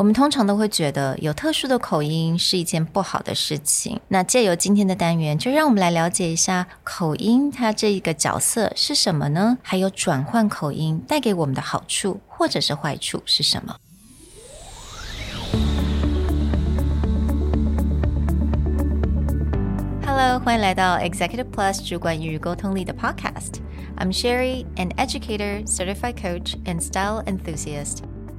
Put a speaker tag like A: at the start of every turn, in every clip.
A: 我们通常都会觉得有特殊的口音是一件不好的事情。那借由今天的单元，就让我们来了解一下口音它这一个角色是什么呢？还有转换口音带给我们的好处或者是坏处是什么？Hello，欢迎来到 Executive Plus 主管与沟通力的 Podcast。I'm Sherry, an educator, certified coach, and style enthusiast.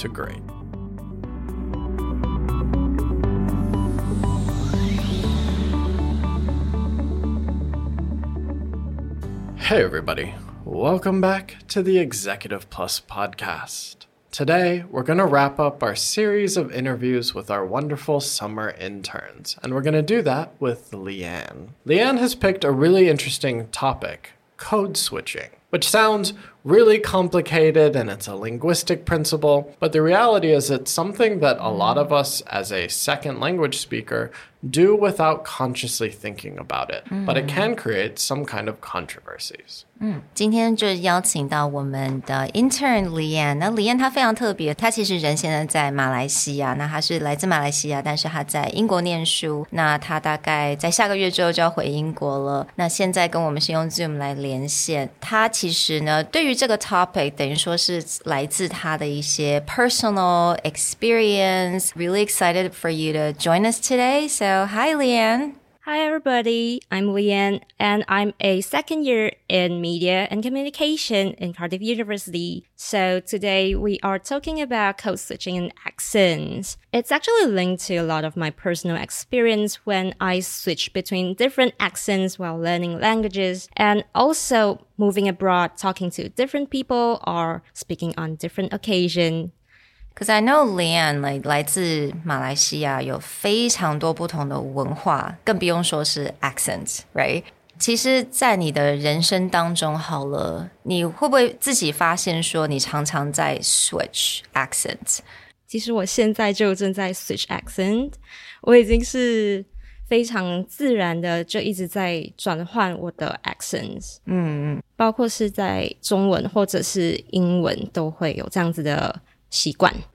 B: to great. Hey, everybody. Welcome back to the Executive Plus podcast. Today, we're going to wrap up our series of interviews with our wonderful summer interns, and we're going to do that with Leanne. Leanne has picked a really interesting topic code switching which sounds really complicated and it's a linguistic principle, but the reality is it's something that a lot of us as a second language speaker do without consciously thinking about it, mm. but it can create some kind of controversies.
A: 嗯，今天就邀请到我们的 intern 李燕。那李燕她非常特别，她其实人现在在马来西亚，那她是来自马来西亚，但是她在英国念书。那她大概在下个月之后就要回英国了。那现在跟我们是用 Zoom 来连线。她 其实呢，对于这个 topic，等于说是来自她的一些 personal experience。Really excited for you to join us today. So hi, Leanne.
C: Hi, everybody. I'm Leanne, and I'm a second year in media and communication in Cardiff University. So today we are talking about code switching and accents. It's actually linked to a lot of my personal experience when I switch between different accents while learning languages and also moving abroad, talking to different people or speaking on different occasions.
A: Because I know Lian like 来自马来西亚，有非常多不同的文化，更不用说是 accent，right？其实，在你的人生当中，好了，你会不会自己发现说，你常常在 switch accent？
C: 其实我现在就正在 switch accent，我已经是非常自然的就一直在转换我的 accents，嗯嗯，包括是在中文或者是英文都会有这样子的。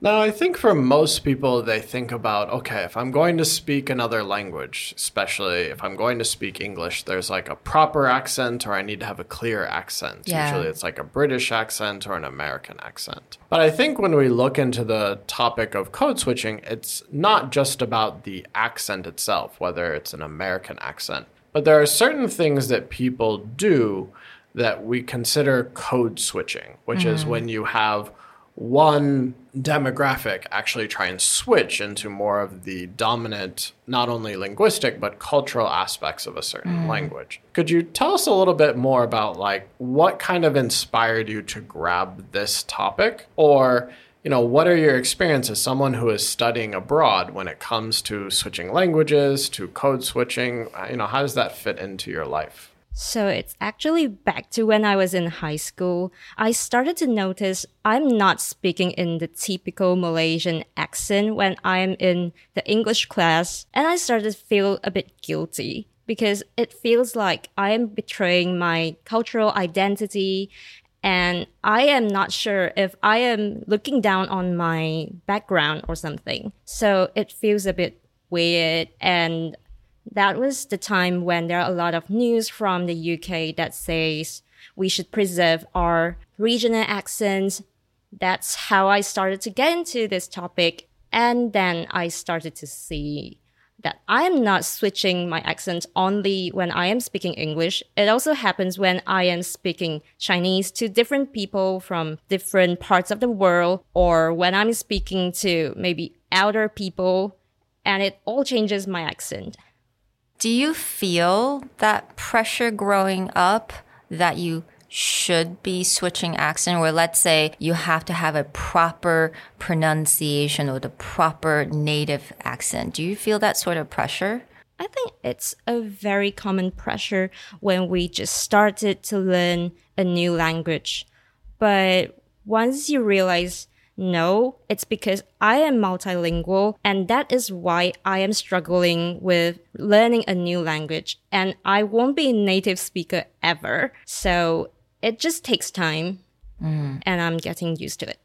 B: Now, I think for most people, they think about okay, if I'm going to speak another language, especially if I'm going to speak English, there's like a proper accent or I need to have a clear accent. Yeah. Usually it's like a British accent or an American accent. But I think when we look into the topic of code switching, it's not just about the accent itself, whether it's an American accent, but there are certain things that people do that we consider code switching, which mm. is when you have one demographic actually try and switch into more of the dominant, not only linguistic, but cultural aspects of a certain mm. language. Could you tell us a little bit more about like what kind of inspired you to grab this topic? Or, you know, what are your experiences as someone who is studying abroad when it comes to switching languages, to code switching? You know, how does that fit into your life?
C: So it's actually back to when I was in high school. I started to notice I'm not speaking in the typical Malaysian accent when I'm in the English class, and I started to feel a bit guilty because it feels like I am betraying my cultural identity and I am not sure if I am looking down on my background or something. So it feels a bit weird and that was the time when there are a lot of news from the UK that says we should preserve our regional accents. That's how I started to get into this topic. And then I started to see that I am not switching my accent only when I am speaking English. It also happens when I am speaking Chinese to different people from different parts of the world or when I'm speaking to maybe elder people and it all changes my accent.
A: Do you feel that pressure growing up that you should be switching accent, or let's say you have to have a proper pronunciation or the proper native accent. Do you feel that sort of pressure?
C: I think it's a very common pressure when we just started to learn a new language. But once you realize, no, it's because I am multilingual and that is why I am struggling with learning a new language and I won't be a native speaker ever. So it just takes time and I'm getting used to it.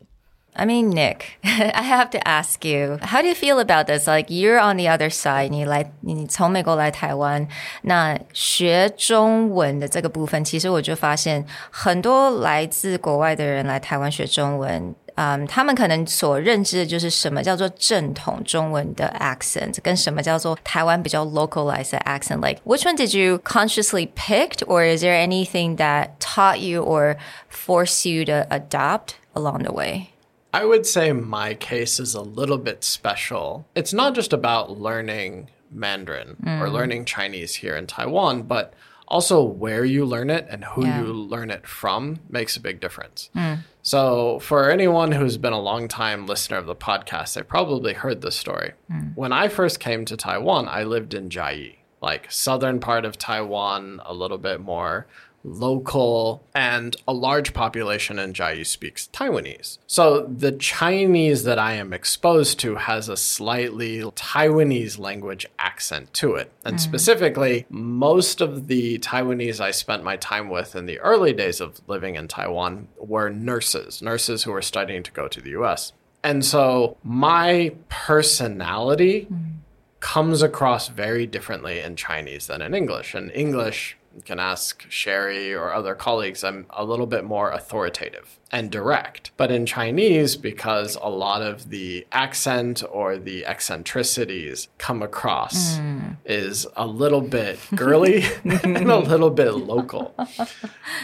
A: I mean, Nick, I have to ask you, how do you feel about this? Like you're on the other side，你来，你从美国来台湾，那学中文的这个部分，其实我就发现很多来自国外的人来台湾学中文。 嗯，他们可能所认知的就是什么叫做正统中文的 accent，跟什么叫做台湾比较 localized accent。Like which one did you consciously picked, or is there anything that taught you or forced you to adopt along the way?
B: I would say my case is a little bit special. It's not just about learning Mandarin or learning Chinese here in Taiwan, but also where you learn it and who
A: Yeah.
B: you learn it from makes a big difference. Hmm. So, for anyone who's been a long time listener of the podcast, they probably heard this story. Hmm. When I first came to Taiwan, I lived in Jiayi, like southern part of Taiwan, a little bit more local, and a large population in Jiayi speaks Taiwanese. So the Chinese that I am exposed to has a slightly Taiwanese language accent to it. And mm. specifically, most of the Taiwanese I spent my time with in the early days of living in Taiwan were nurses, nurses who were studying to go to the US. And so my personality mm. comes across very differently in Chinese than in English. In English, you can ask Sherry or other colleagues, I'm a little bit more authoritative and direct. But in Chinese, because a lot of the accent or the eccentricities come across hmm. is a little bit girly and a little bit local.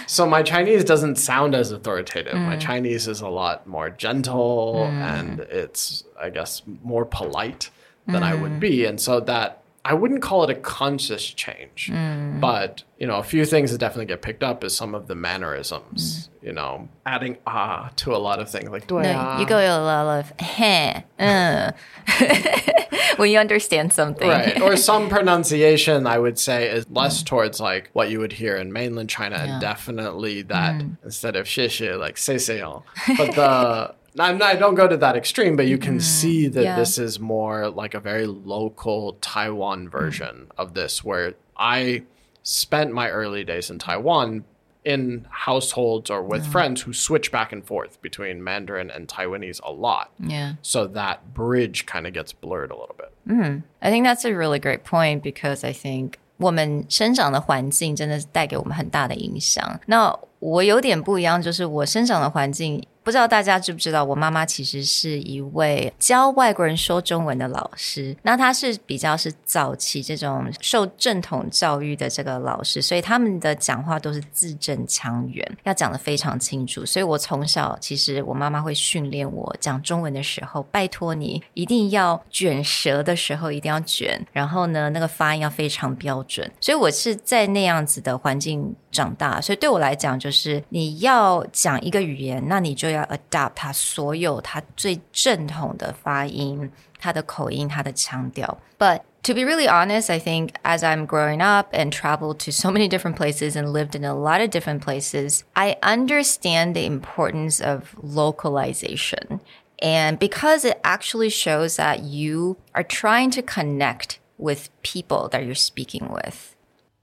B: So my Chinese doesn't sound as authoritative. My hmm. Chinese is a lot more gentle hmm. and it's, I guess, more polite than I would be. And so that I wouldn't call it a conscious change, mm. but you know, a few things that definitely get picked up is some of the mannerisms. Mm. You know, adding ah to a lot of things like do
A: I?
B: Ah?
A: You go a lot of heh, uh. when you understand something,
B: right? Or some pronunciation, I would say, is less mm. towards like what you would hear in mainland China, yeah. and definitely that mm. instead of shishi, like say say but the I'm not, I don't go to that extreme, but you can see that
A: Yeah.
B: this is more like a very local Taiwan version of this, where I spent my early days in Taiwan in households or with friends who switch back and forth between Mandarin and Taiwanese a lot.
A: Yeah.
B: So that bridge kind of gets blurred a little bit.
A: I think that's a really great point because I think 我们生长的环境真的是带给我们很大的影响。那我有点不一样，就是我生长的环境， 不知道大家知不知道，我妈妈其实是一位教外国人说中文的老师。那她是比较是早期这种受正统教育的这个老师，所以他们的讲话都是字正腔圆，要讲得非常清楚。所以我从小其实我妈妈会训练我讲中文的时候，拜托你一定要卷舌的时候一定要卷，然后呢那个发音要非常标准。所以我是在那样子的环境长大，所以对我来讲，就是你要讲一个语言，那你就要adapt 它所有它最正统的发音、它的口音、它的腔调。But to be really honest, I think as I'm growing up and traveled to so many different places and lived in a lot of different places, I understand the importance of localization. And because it actually shows that you are trying to connect with people that you're speaking with.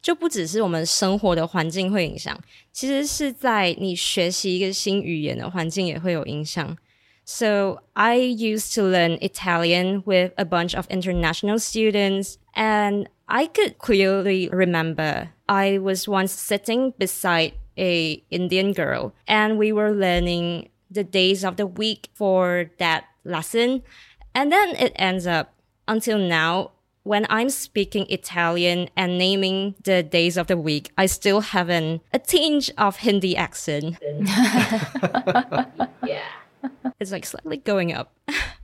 C: 就不只是我们生活的环境会影响，其实是在你学习一个新语言的环境也会有影响。So I used to learn Italian with a bunch of international students, and I could clearly remember I was once sitting beside a Indian girl, and we were learning the days of the week for that lesson, and then it ends up until now when I'm speaking Italian and naming the days of the week, I still have an, a tinge of Hindi accent. yeah. It's like slightly going up.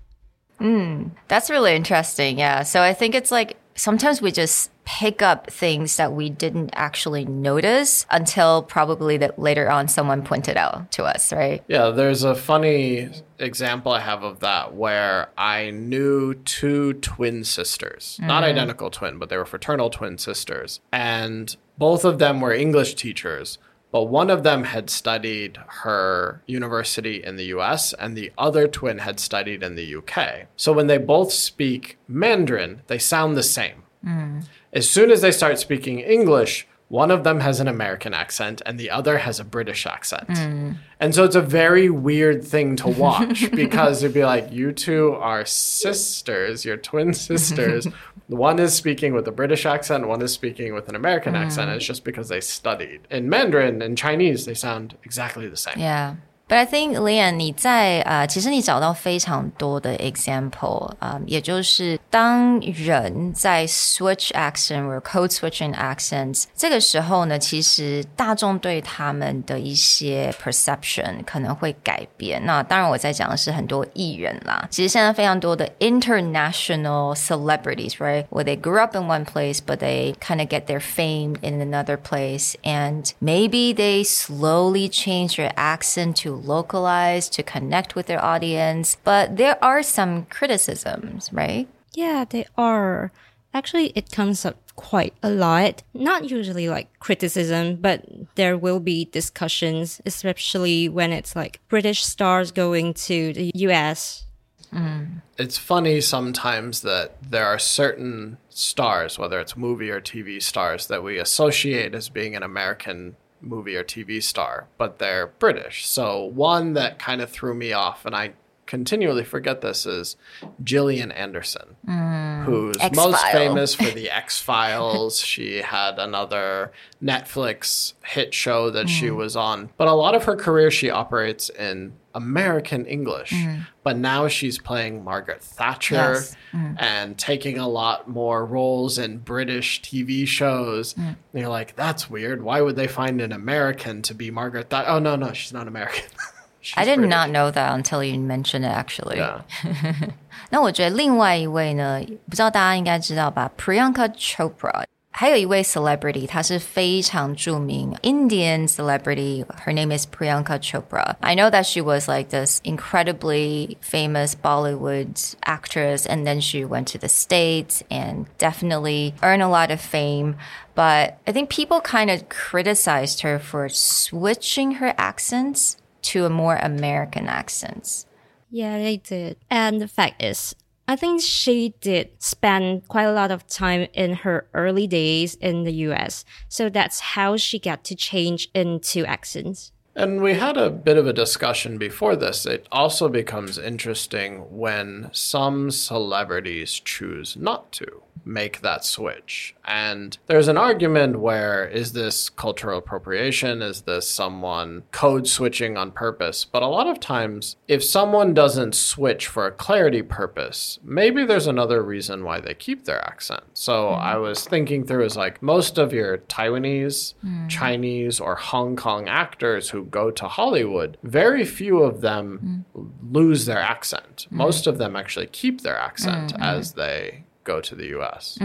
C: Mm.
A: That's really interesting. Yeah. So I think it's like sometimes we just pick up things that we didn't actually notice until probably that later on someone pointed out to us, right?
B: Yeah, there's a funny example I have of that where I knew two twin sisters, not mm-hmm. identical twin, but they were fraternal twin sisters. And both of them were English teachers, but one of them had studied her university in the US and the other twin had studied in the UK. So when they both speak Mandarin, they sound the same. Mm. As soon as they start speaking English, one of them has an American accent and the other has a British accent. Mm. And so it's a very weird thing to watch because it'd be like, you two are sisters, you're twin sisters. one is speaking with a British accent, one is speaking with an American accent. Mm. And it's just because they studied. In Mandarin and Chinese, they sound exactly the same.
A: Yeah. But I think Lian，你在呃，其实你找到非常多的 example 啊、呃，也就是当人在 switch accent 或 code switching accents 这个时候呢，其实大众对他们的一些 perception 可能会改变。那当然我在讲的是很多艺人啦，其实现在非常多的 international celebrities，right？Where they grew up in one place, but they kind of get their fame in another place, and maybe they slowly change their accent to localize to connect with their audience. But there are some criticisms, right?
C: Yeah, they are. Actually, it comes up quite a lot. Not usually like criticism, but there will be discussions, especially when it's like British stars going to the US. Mm.
B: It's funny sometimes that there are certain stars, whether it's movie or TV stars, that we associate as being an American movie or TV star, but they're British. So one that kind of threw me off, and I continually forget this, is Gillian Anderson, mm. who's most
A: X-File.
B: famous for the X Files. she had another Netflix hit show that she mm. was on, but a lot of her career she operates in American English. Mm. But now she's playing Margaret Thatcher
A: Yes.
B: and taking a lot more roles in British TV shows. And you're like, that's weird. Why would they find an American to be Margaret Thatcher? Oh, no, no, she's not American. She's
A: I did
B: British.
A: not know that until you mentioned it. Actually,
B: Yeah.
A: 那我觉得另外一位呢，不知道大家应该知道吧，Priyanka Chopra。还有一位 celebrity，她是非常着名 Indian celebrity. Her name is Priyanka Chopra. I know that she was like this incredibly famous Bollywood actress, and then she went to the States and definitely earned a lot of fame. But I think people kind of criticized her for switching her accents to a more American accents.
C: Yeah, they did. And the fact is, I think she did spend quite a lot of time in her early days in the US. So that's how she got to change into accents.
B: And we had a bit of a discussion before this. It also becomes interesting when some celebrities choose not to make that switch. And there's an argument where is this cultural appropriation? Is this someone code switching on purpose? But a lot of times, if someone doesn't switch for a clarity purpose, maybe there's another reason why they keep their accent. So mm. I was thinking through is like most of your Taiwanese, mm. Chinese, or Hong Kong actors who go to Hollywood, very few of them hmm. lose their accent. Hmm. Most of them actually keep their accent hmm, as they go to the US.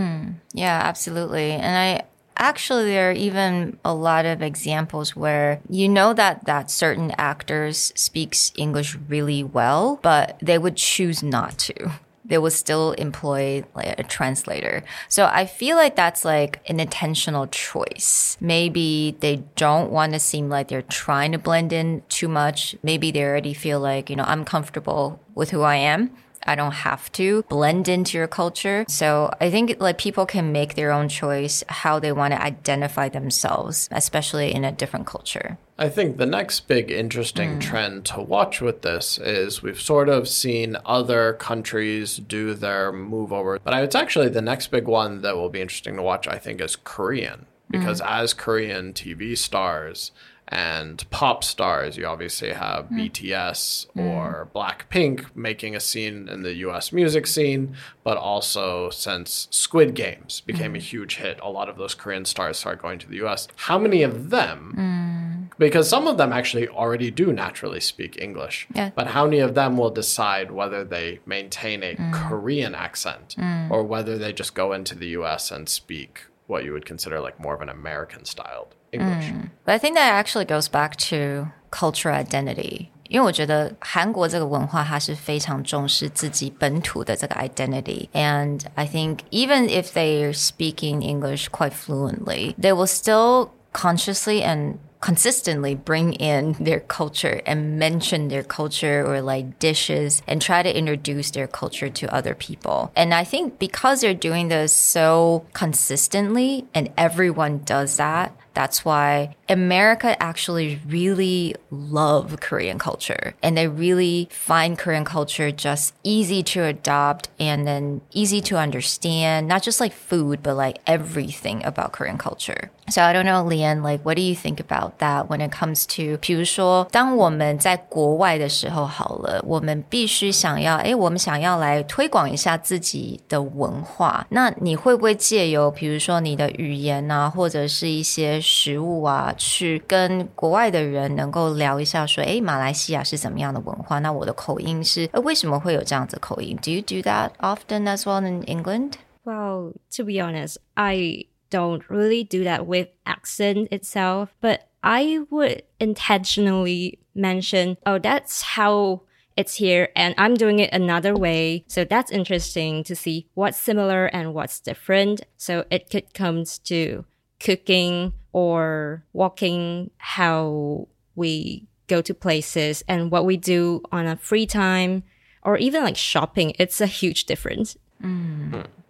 A: Yeah, absolutely. And I actually there are even a lot of examples where you know that that certain actors speaks English really well, but they would choose not to. They will still employ like a translator. So I feel like that's like an intentional choice. Maybe they don't want to seem like they're trying to blend in too much. Maybe they already feel like, you know, I'm comfortable with who I am. I don't have to blend into your culture. So I think like people can make their own choice how they want to identify themselves, especially in a different culture.
B: I think the next big interesting mm. trend to watch with this is we've sort of seen other countries do their move over, but it's actually the next big one that will be interesting to watch, I think, is Korean. Mm. Because as Korean TV stars and pop stars, you obviously have hmm. BTS hmm. or Blackpink making a scene in the US music scene, but also since Squid Games became hmm. a huge hit, a lot of those Korean stars start going to the US. How many of them? Because some of them actually already do naturally speak English.
A: Yeah.
B: But how many of them will decide whether they maintain a Korean accent or whether they just go into the US and speak what you would consider like more of an American styled English.
A: But I think that actually goes back to cultural identity. 因为我觉得韩国这个文化，它是非常重视自己本土的这个 identity。And I think even if they are speaking English quite fluently, they will still consciously and consistently bring in their culture and mention their culture or like dishes and try to introduce their culture to other people. And I think because they're doing this so consistently and everyone does that, that's why America actually really love Korean culture and they really find Korean culture just easy to adopt and then easy to understand, not just like food, but like everything about Korean culture. So I don't know, Leanne, like, what do you think about that when it comes to，比如说，当我们在国外的时候，好了，我们必须想要，哎，我们想要来推广一下自己的文化。那你会不会借由，比如说你的语言啊，或者是一些食物啊，去跟国外的人能够聊一下，说，哎，马来西亚是怎么样的文化？那我的口音是，为什么会有这样子口音？Do you do that often as well in England?
C: Well, to be honest, I don't really do that with accent itself, but I would intentionally mention, oh, that's how it's here and I'm doing it another way. So that's interesting to see what's similar and what's different. So it could come to cooking or walking, how we go to places and what we do on a free time or even like shopping. It's a huge difference.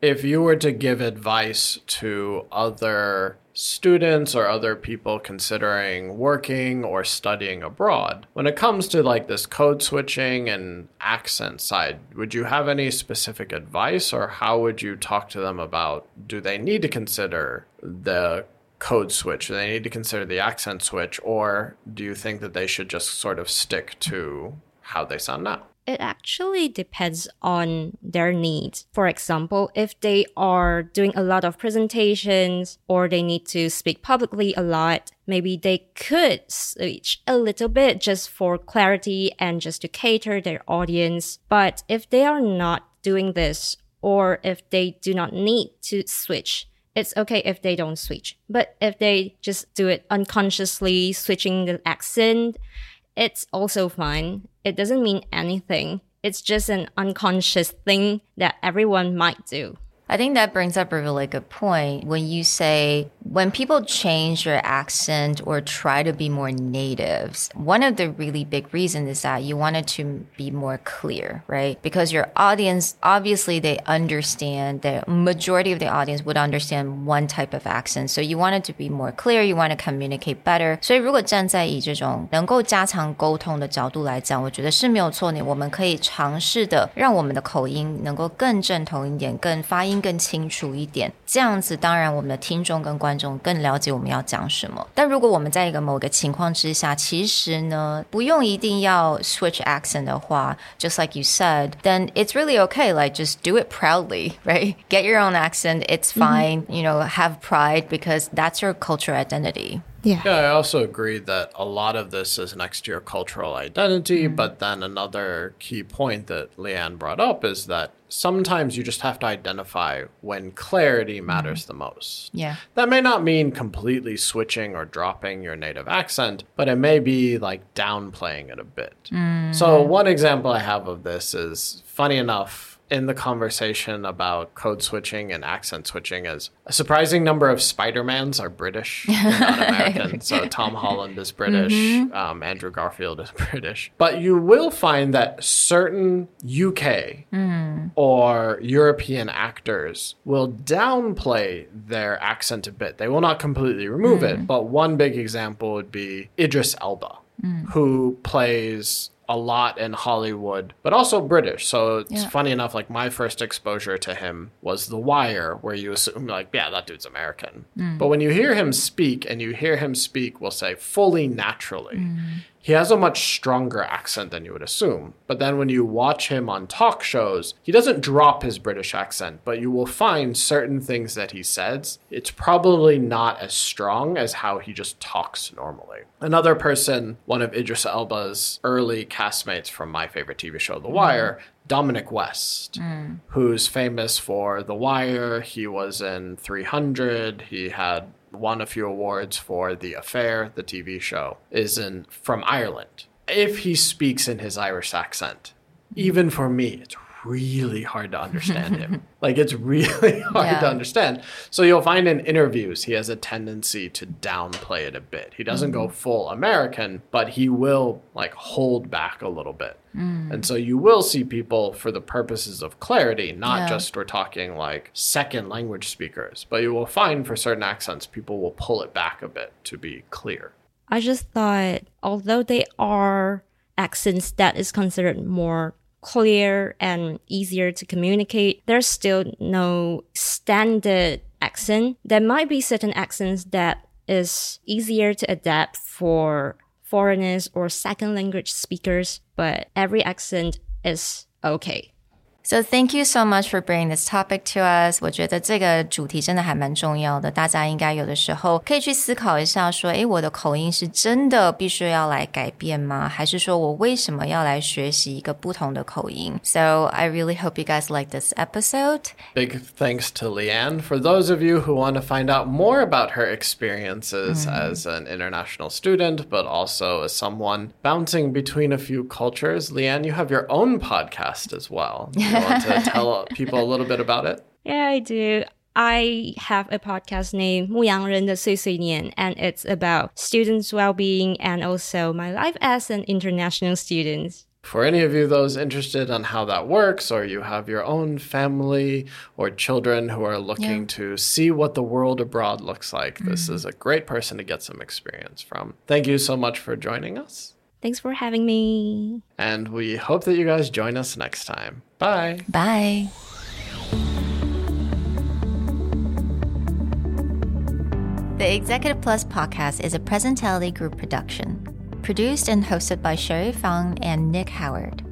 B: If you were to give advice to other students or other people considering working or studying abroad, when it comes to like this code switching and accent side, would you have any specific advice or how would you talk to them about do they need to consider the code switch? Do they need to consider the accent switch or do you think that they should just sort of stick to how they sound now?
C: It actually depends on their needs. For example, if they are doing a lot of presentations or they need to speak publicly a lot, maybe they could switch a little bit just for clarity and just to cater their audience. But if they are not doing this or if they do not need to switch, it's okay if they don't switch. But if they just do it unconsciously, switching the accent, it's also fine. It doesn't mean anything. It's just an unconscious thing that everyone might do.
A: I think that brings up a really good point. When you say, when people change your accent or try to be more natives, one of the really big reasons is that you want it to be more clear, right? Because your audience, obviously, they understand, the majority of the audience would understand one type of accent. So you want it to be more clear, you want to communicate better. 所以如果站在以这种能够加强沟通的角度来讲，我觉得是没有错的。我们可以尝试的让我们的口音能够更正统一点，更发音 更清楚一点。这样子，当然我们的听众跟观众更了解我们要讲什么。但如果我们在一个某个情况之下，其实呢，不用一定要 switch accent 的话，just like you said, then it's really okay. Like just do it proudly, right? Get your own accent. It's fine. You know, have pride because that's your cultural identity.
C: Yeah.
B: Yeah, I also agree that a lot of this is next to your cultural identity. Mm-hmm. But then another key point that Leanne brought up is that sometimes you just have to identify when clarity mm-hmm. matters the most.
A: Yeah.
B: That may not mean completely switching or dropping your native accent, but it may be like downplaying it a bit. Mm. So, one example I have of this is funny enough in the conversation about code switching and accent switching is a surprising number of Spider-Mans are British, not American. so Tom Holland is British, mm-hmm. um, Andrew Garfield is British. But you will find that certain UK mm. or European actors will downplay their accent a bit. They will not completely remove it, mm. but one big example would be Idris Elba, mm. who plays a lot in Hollywood, but also British. So it's
A: Yeah.
B: funny enough, like my first exposure to him was The Wire, where you assume, like, yeah, that dude's American. Mm. But when you hear him speak, and you hear him speak, we'll say fully naturally, mm. He has a much stronger accent than you would assume. But then when you watch him on talk shows, he doesn't drop his British accent, but you will find certain things that he says. It's probably not as strong as how he just talks normally. Another person, one of Idris Elba's early castmates from my favorite TV show, The Wire, Dominic West, mm. who's famous for The Wire. He was in 300. He had won a few awards for The Affair, the TV show, is in from Ireland. If he speaks in his Irish accent, even for me, it's really hard to understand him. like it's really hard
A: Yeah.
B: to understand. So you'll find in interviews he has a tendency to downplay it a bit. He doesn't go mm. full American, but he will like hold back a little bit. Mm. And so you will see people for the purposes of clarity, not
A: Yeah.
B: just we're talking like second language speakers, but you will find for certain accents people will pull it back a bit to be clear.
C: I just thought, although they are accents that is considered more clear and easier to communicate, there's still no standard accent. There might be certain accents that is easier to adapt for foreigners or second language speakers, but every accent is okay.
A: So thank you so much for bringing this topic to us. 我觉得这个主题真的还蛮重要的，大家应该有的时候可以去思考一下，说，诶，我的口音是真的必须要来改变吗？还是说我为什么要来学习一个不同的口音？So I really hope you guys like this episode.
B: Big thanks to Leanne. For those of you who want to find out more about her experiences as an international student, but also as someone bouncing between a few cultures, Leanne, you have your own podcast as well. You want to tell people a little bit about it?
C: Yeah, I do. I have a podcast named 牧羊人的碎碎念, and it's about students' well-being and also my life as an international student.
B: For any of you those interested on how that works, or you have your own family or children who are looking to see what the world abroad looks like, this is a great person to get some experience from. Thank you so much for joining us.
C: Thanks for having me.
B: And we hope that you guys join us next time. Bye.
A: Bye. The Executive Plus podcast is a Presentality Group production, produced and hosted by Sherry Fang and Nick Howard.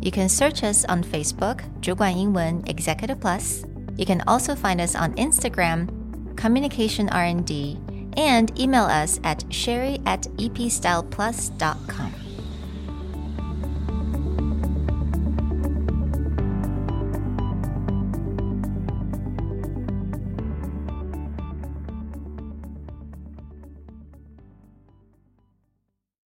A: You can search us on Facebook, 主管英文 Executive Plus. You can also find us on Instagram, Communication R&D, and email us at sherry at epstyleplus.com.